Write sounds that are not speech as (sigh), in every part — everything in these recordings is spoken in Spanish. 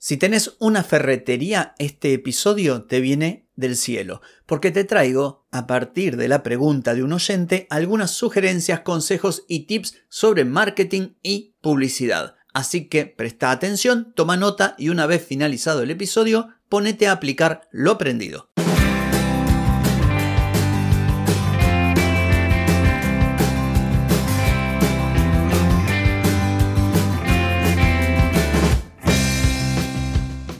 Si tenés una ferretería, este episodio te viene del cielo, porque te traigo, a partir de la pregunta de un oyente, algunas sugerencias, consejos y tips sobre marketing y publicidad. Así que presta atención, toma nota y una vez finalizado el episodio, ponete a aplicar lo aprendido.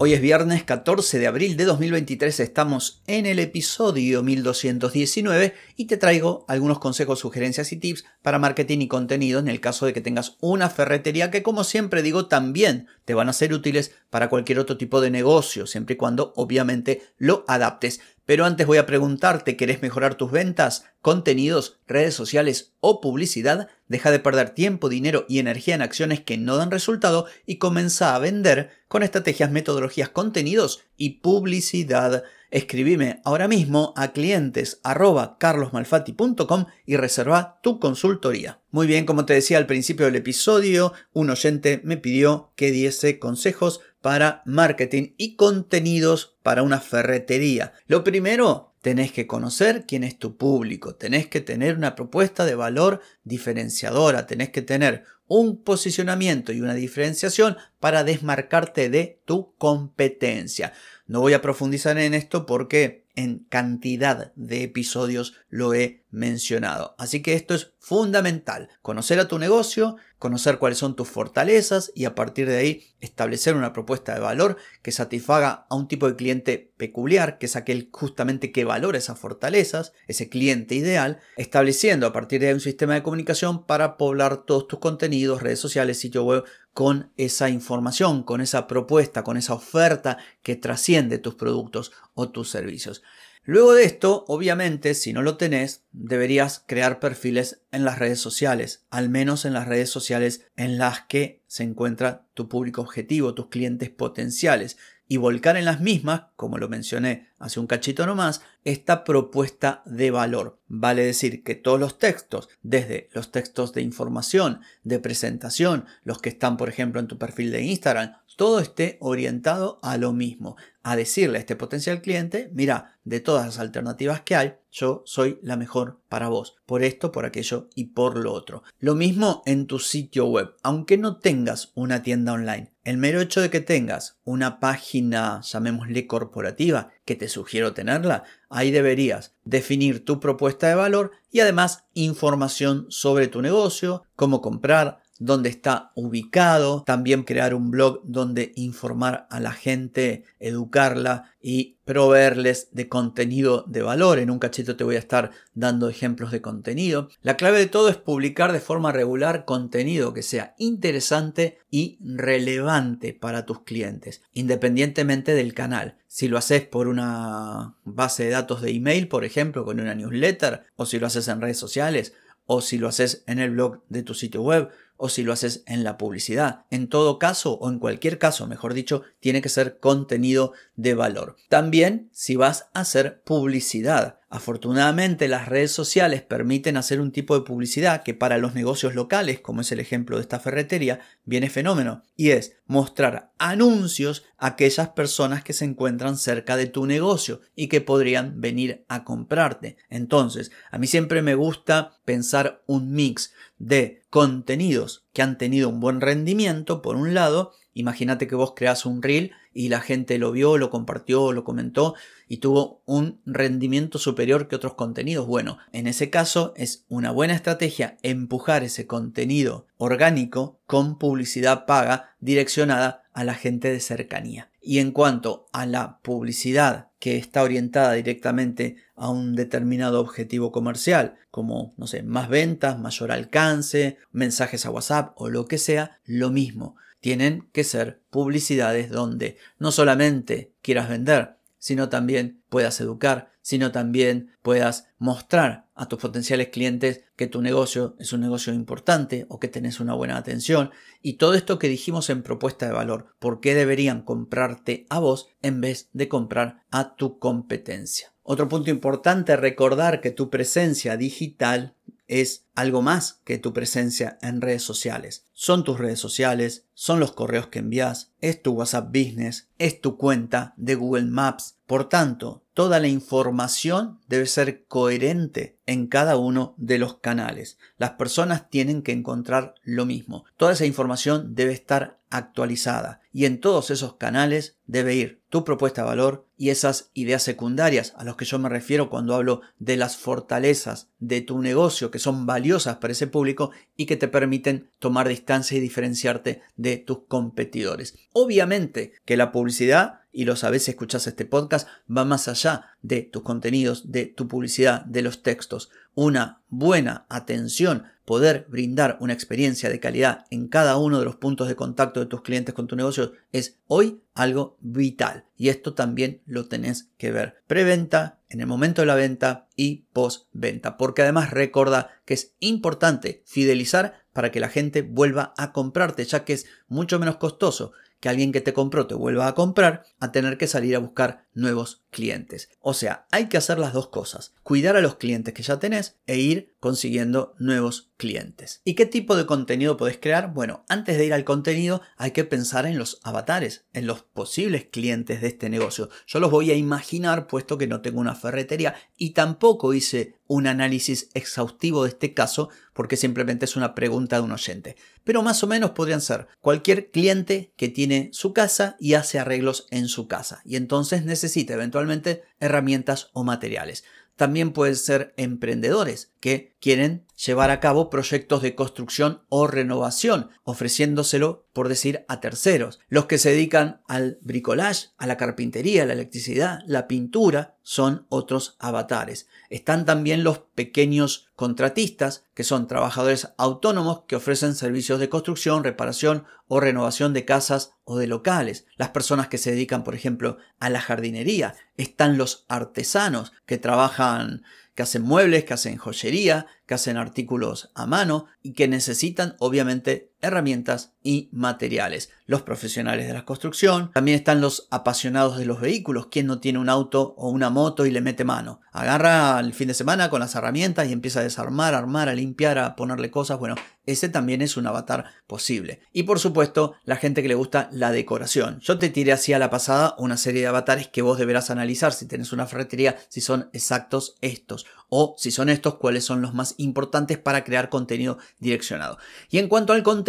Hoy es viernes 14 de abril de 2023, estamos en el episodio 1219 y te traigo algunos consejos, sugerencias y tips para marketing y contenido en el caso de que tengas una ferretería que como siempre digo también te van a ser útiles para cualquier otro tipo de negocio, siempre y cuando obviamente lo adaptes. Pero antes voy a preguntarte, ¿querés mejorar tus ventas, contenidos, redes sociales o publicidad? Deja de perder tiempo, dinero y energía en acciones que no dan resultado y comienza a vender con estrategias, metodologías, contenidos y publicidad. Escribime ahora mismo a clientes carlosmalfatti.com y reserva tu consultoría. Muy bien, como te decía al principio del episodio, un oyente me pidió que diese consejos para marketing y contenidos para una ferretería. Lo primero, tenés que conocer quién es tu público, tenés que tener una propuesta de valor diferenciadora, tenés que tener un posicionamiento y una diferenciación para desmarcarte de tu competencia. No voy a profundizar en esto porque en cantidad de episodios lo he mencionado. Así que esto es fundamental. Conocer a tu negocio, conocer cuáles son tus fortalezas y a partir de ahí establecer una propuesta de valor que satisfaga a un tipo de cliente peculiar, que es aquel justamente que valora esas fortalezas, ese cliente ideal, estableciendo a partir de ahí un sistema de comunicación para poblar todos tus contenidos, redes sociales, sitio web con esa información, con esa propuesta, con esa oferta que trasciende tus productos o tus servicios. Luego de esto, obviamente, si no lo tenés, deberías crear perfiles en las redes sociales, al menos en las redes sociales en las que se encuentra tu público objetivo, tus clientes potenciales y volcar en las mismas, como lo mencioné hace un cachito nomás, esta propuesta de valor. Vale decir que todos los textos, desde los textos de información, de presentación, los que están por ejemplo en tu perfil de Instagram, todo esté orientado a lo mismo, a decirle a este potencial cliente, mira, de todas las alternativas que hay, yo soy la mejor para vos, por esto, por aquello y por lo otro. Lo mismo en tu sitio web, aunque no tengas una tienda online. El mero hecho de que tengas una página, llamémosle corporativa, que te sugiero tenerla, ahí deberías definir tu propuesta de valor y además información sobre tu negocio, cómo comprar, dónde está ubicado, también crear un blog donde informar a la gente, educarla y proveerles de contenido de valor. En un cachito te voy a estar dando ejemplos de contenido. La clave de todo es publicar de forma regular contenido que sea interesante y relevante para tus clientes, independientemente del canal. Si lo haces por una base de datos de email, por ejemplo, con una newsletter, o si lo haces en redes sociales, o si lo haces en el blog de tu sitio web, o si lo haces en la publicidad. En todo caso, o en cualquier caso, mejor dicho, tiene que ser contenido de valor. También si vas a hacer publicidad. Afortunadamente las redes sociales permiten hacer un tipo de publicidad que para los negocios locales, como es el ejemplo de esta ferretería, viene fenómeno, y es mostrar anuncios a aquellas personas que se encuentran cerca de tu negocio y que podrían venir a comprarte. Entonces, a mí siempre me gusta pensar un mix de contenidos que han tenido un buen rendimiento, por un lado, imagínate que vos creas un reel y la gente lo vio, lo compartió, lo comentó y tuvo un rendimiento superior que otros contenidos. Bueno, en ese caso es una buena estrategia empujar ese contenido orgánico con publicidad paga direccionada a la gente de cercanía. Y en cuanto a la publicidad que está orientada directamente a un determinado objetivo comercial, como, no sé, más ventas, mayor alcance, mensajes a WhatsApp o lo que sea, lo mismo tienen que ser publicidades donde no solamente quieras vender, sino también puedas educar, sino también puedas mostrar a tus potenciales clientes que tu negocio es un negocio importante o que tenés una buena atención y todo esto que dijimos en propuesta de valor, por qué deberían comprarte a vos en vez de comprar a tu competencia. Otro punto importante, recordar que tu presencia digital es algo más que tu presencia en redes sociales. Son tus redes sociales, son los correos que envías, es tu WhatsApp Business, es tu cuenta de Google Maps. Por tanto, toda la información debe ser coherente en cada uno de los canales. Las personas tienen que encontrar lo mismo. Toda esa información debe estar actualizada y en todos esos canales debe ir tu propuesta de valor y esas ideas secundarias a los que yo me refiero cuando hablo de las fortalezas de tu negocio que son valiosas para ese público y que te permiten tomar distancia y diferenciarte de tus competidores. Obviamente que la publicidad y lo sabes si escuchas este podcast, va más allá de tus contenidos, de tu publicidad, de los textos. Una buena atención, poder brindar una experiencia de calidad en cada uno de los puntos de contacto de tus clientes con tu negocio es hoy algo vital. Y esto también lo tenés que ver. Preventa, en el momento de la venta y postventa. Porque además recuerda que es importante fidelizar para que la gente vuelva a comprarte, ya que es mucho menos costoso que alguien que te compró te vuelva a comprar a tener que salir a buscar nuevos clientes. O sea, hay que hacer las dos cosas, cuidar a los clientes que ya tenés e ir consiguiendo nuevos clientes. ¿Y qué tipo de contenido podés crear? Bueno, antes de ir al contenido hay que pensar en los avatares, en los posibles clientes de este negocio. Yo los voy a imaginar puesto que no tengo una ferretería y tampoco hice un análisis exhaustivo de este caso porque simplemente es una pregunta de un oyente. Pero más o menos podrían ser cualquier cliente que tiene su casa y hace arreglos en su casa y entonces necesita eventualmente herramientas o materiales. También pueden ser emprendedores que quieren llevar a cabo proyectos de construcción o renovación, ofreciéndoselo, por decir, a terceros. Los que se dedican al bricolage, a la carpintería, la electricidad, la pintura, son otros avatares. Están también los pequeños contratistas, que son trabajadores autónomos que ofrecen servicios de construcción, reparación o renovación de casas o de locales. Las personas que se dedican, por ejemplo, a la jardinería. Están los artesanos que trabajan que hacen muebles, que hacen joyería, que hacen artículos a mano y que necesitan obviamente herramientas y materiales. Los profesionales de la construcción, también están los apasionados de los vehículos, quien no tiene un auto o una moto y le mete mano. Agarra el fin de semana con las herramientas y empieza a desarmar, armar, a limpiar, a ponerle cosas. Bueno, ese también es un avatar posible. Y por supuesto, la gente que le gusta la decoración. Yo te tiré así a la pasada una serie de avatares que vos deberás analizar si tenés una ferretería, si son exactos estos o si son estos, cuáles son los más importantes para crear contenido direccionado. Y en cuanto al contenido,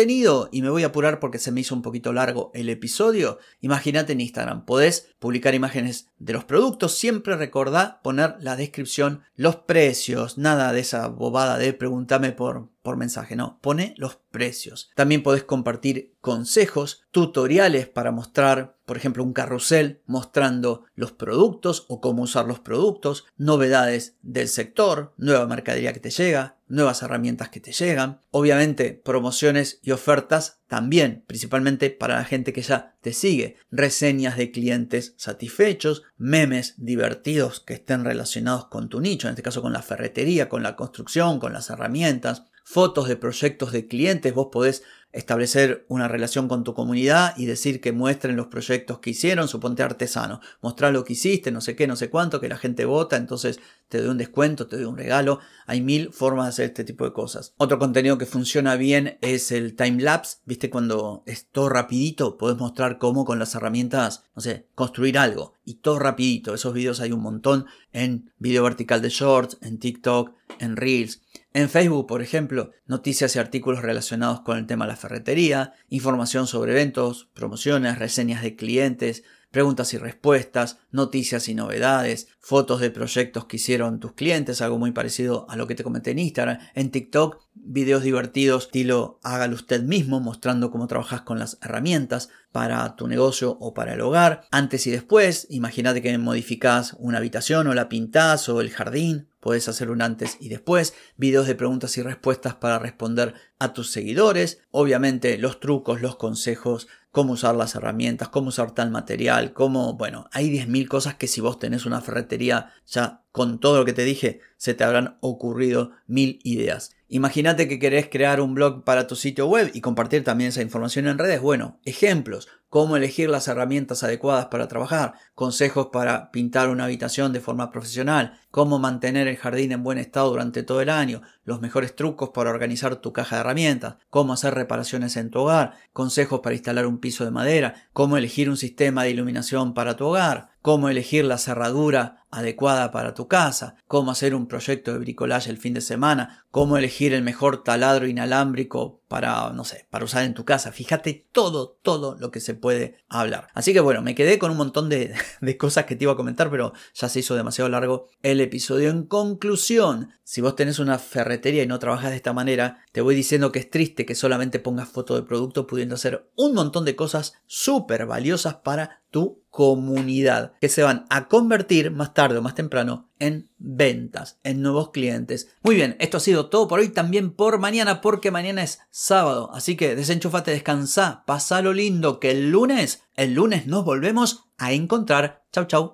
y me voy a apurar porque se me hizo un poquito largo el episodio, imagínate en Instagram, podés publicar imágenes de los productos, siempre recordá poner la descripción, los precios, nada de esa bobada de pregúntame por, por mensaje, no, pone los precios. También podés compartir consejos, tutoriales para mostrar, por ejemplo, un carrusel mostrando los productos o cómo usar los productos, novedades del sector, nueva mercadería que te llega, nuevas herramientas que te llegan, obviamente promociones y ofertas también, principalmente para la gente que ya te sigue, reseñas de clientes satisfechos, memes divertidos que estén relacionados con tu nicho, en este caso con la ferretería, con la construcción, con las herramientas, fotos de proyectos de clientes, vos podés establecer una relación con tu comunidad y decir que muestren los proyectos que hicieron, suponte artesano, mostrar lo que hiciste, no sé qué, no sé cuánto, que la gente vota, entonces te doy un descuento, te doy un regalo, hay mil formas de hacer este tipo de cosas. Otro contenido que funciona bien es el time lapse, viste cuando es todo rapidito, podés mostrar cómo con las herramientas, no sé, construir algo y todo rapidito, esos videos hay un montón en video vertical de shorts, en TikTok, en Reels. En Facebook, por ejemplo, noticias y artículos relacionados con el tema de la ferretería, información sobre eventos, promociones, reseñas de clientes, preguntas y respuestas, noticias y novedades, fotos de proyectos que hicieron tus clientes, algo muy parecido a lo que te comenté en Instagram, en TikTok, videos divertidos estilo hágalo usted mismo, mostrando cómo trabajas con las herramientas para tu negocio o para el hogar, antes y después, imagínate que modificás una habitación o la pintás o el jardín Puedes hacer un antes y después, videos de preguntas y respuestas para responder a tus seguidores, obviamente los trucos, los consejos, cómo usar las herramientas, cómo usar tal material, cómo, bueno, hay 10.000 cosas que si vos tenés una ferretería ya con todo lo que te dije, se te habrán ocurrido mil ideas. Imagínate que querés crear un blog para tu sitio web y compartir también esa información en redes. Bueno, ejemplos, cómo elegir las herramientas adecuadas para trabajar, consejos para pintar una habitación de forma profesional, cómo mantener el jardín en buen estado durante todo el año, los mejores trucos para organizar tu caja de herramientas, cómo hacer reparaciones en tu hogar, consejos para instalar un piso de madera, cómo elegir un sistema de iluminación para tu hogar, cómo elegir la cerradura adecuada para tu casa, cómo hacer un proyecto de bricolaje el fin de semana, cómo elegir el mejor taladro inalámbrico para, no sé, para usar en tu casa. Fíjate todo, todo lo que se puede hablar. Así que bueno, me quedé con un montón de, (laughs) de cosas que te iba a comentar, pero ya se hizo demasiado largo el episodio. En conclusión, si vos tenés una ferretería y no trabajas de esta manera, te voy diciendo que es triste que solamente pongas foto de producto pudiendo hacer un montón de cosas súper valiosas para tu comunidad que se van a convertir más tarde o más temprano en ventas, en nuevos clientes. Muy bien, esto ha sido todo por hoy, también por mañana, porque mañana es sábado. Así que desenchufate, descansa, lo lindo, que el lunes, el lunes nos volvemos a encontrar. Chau, chau.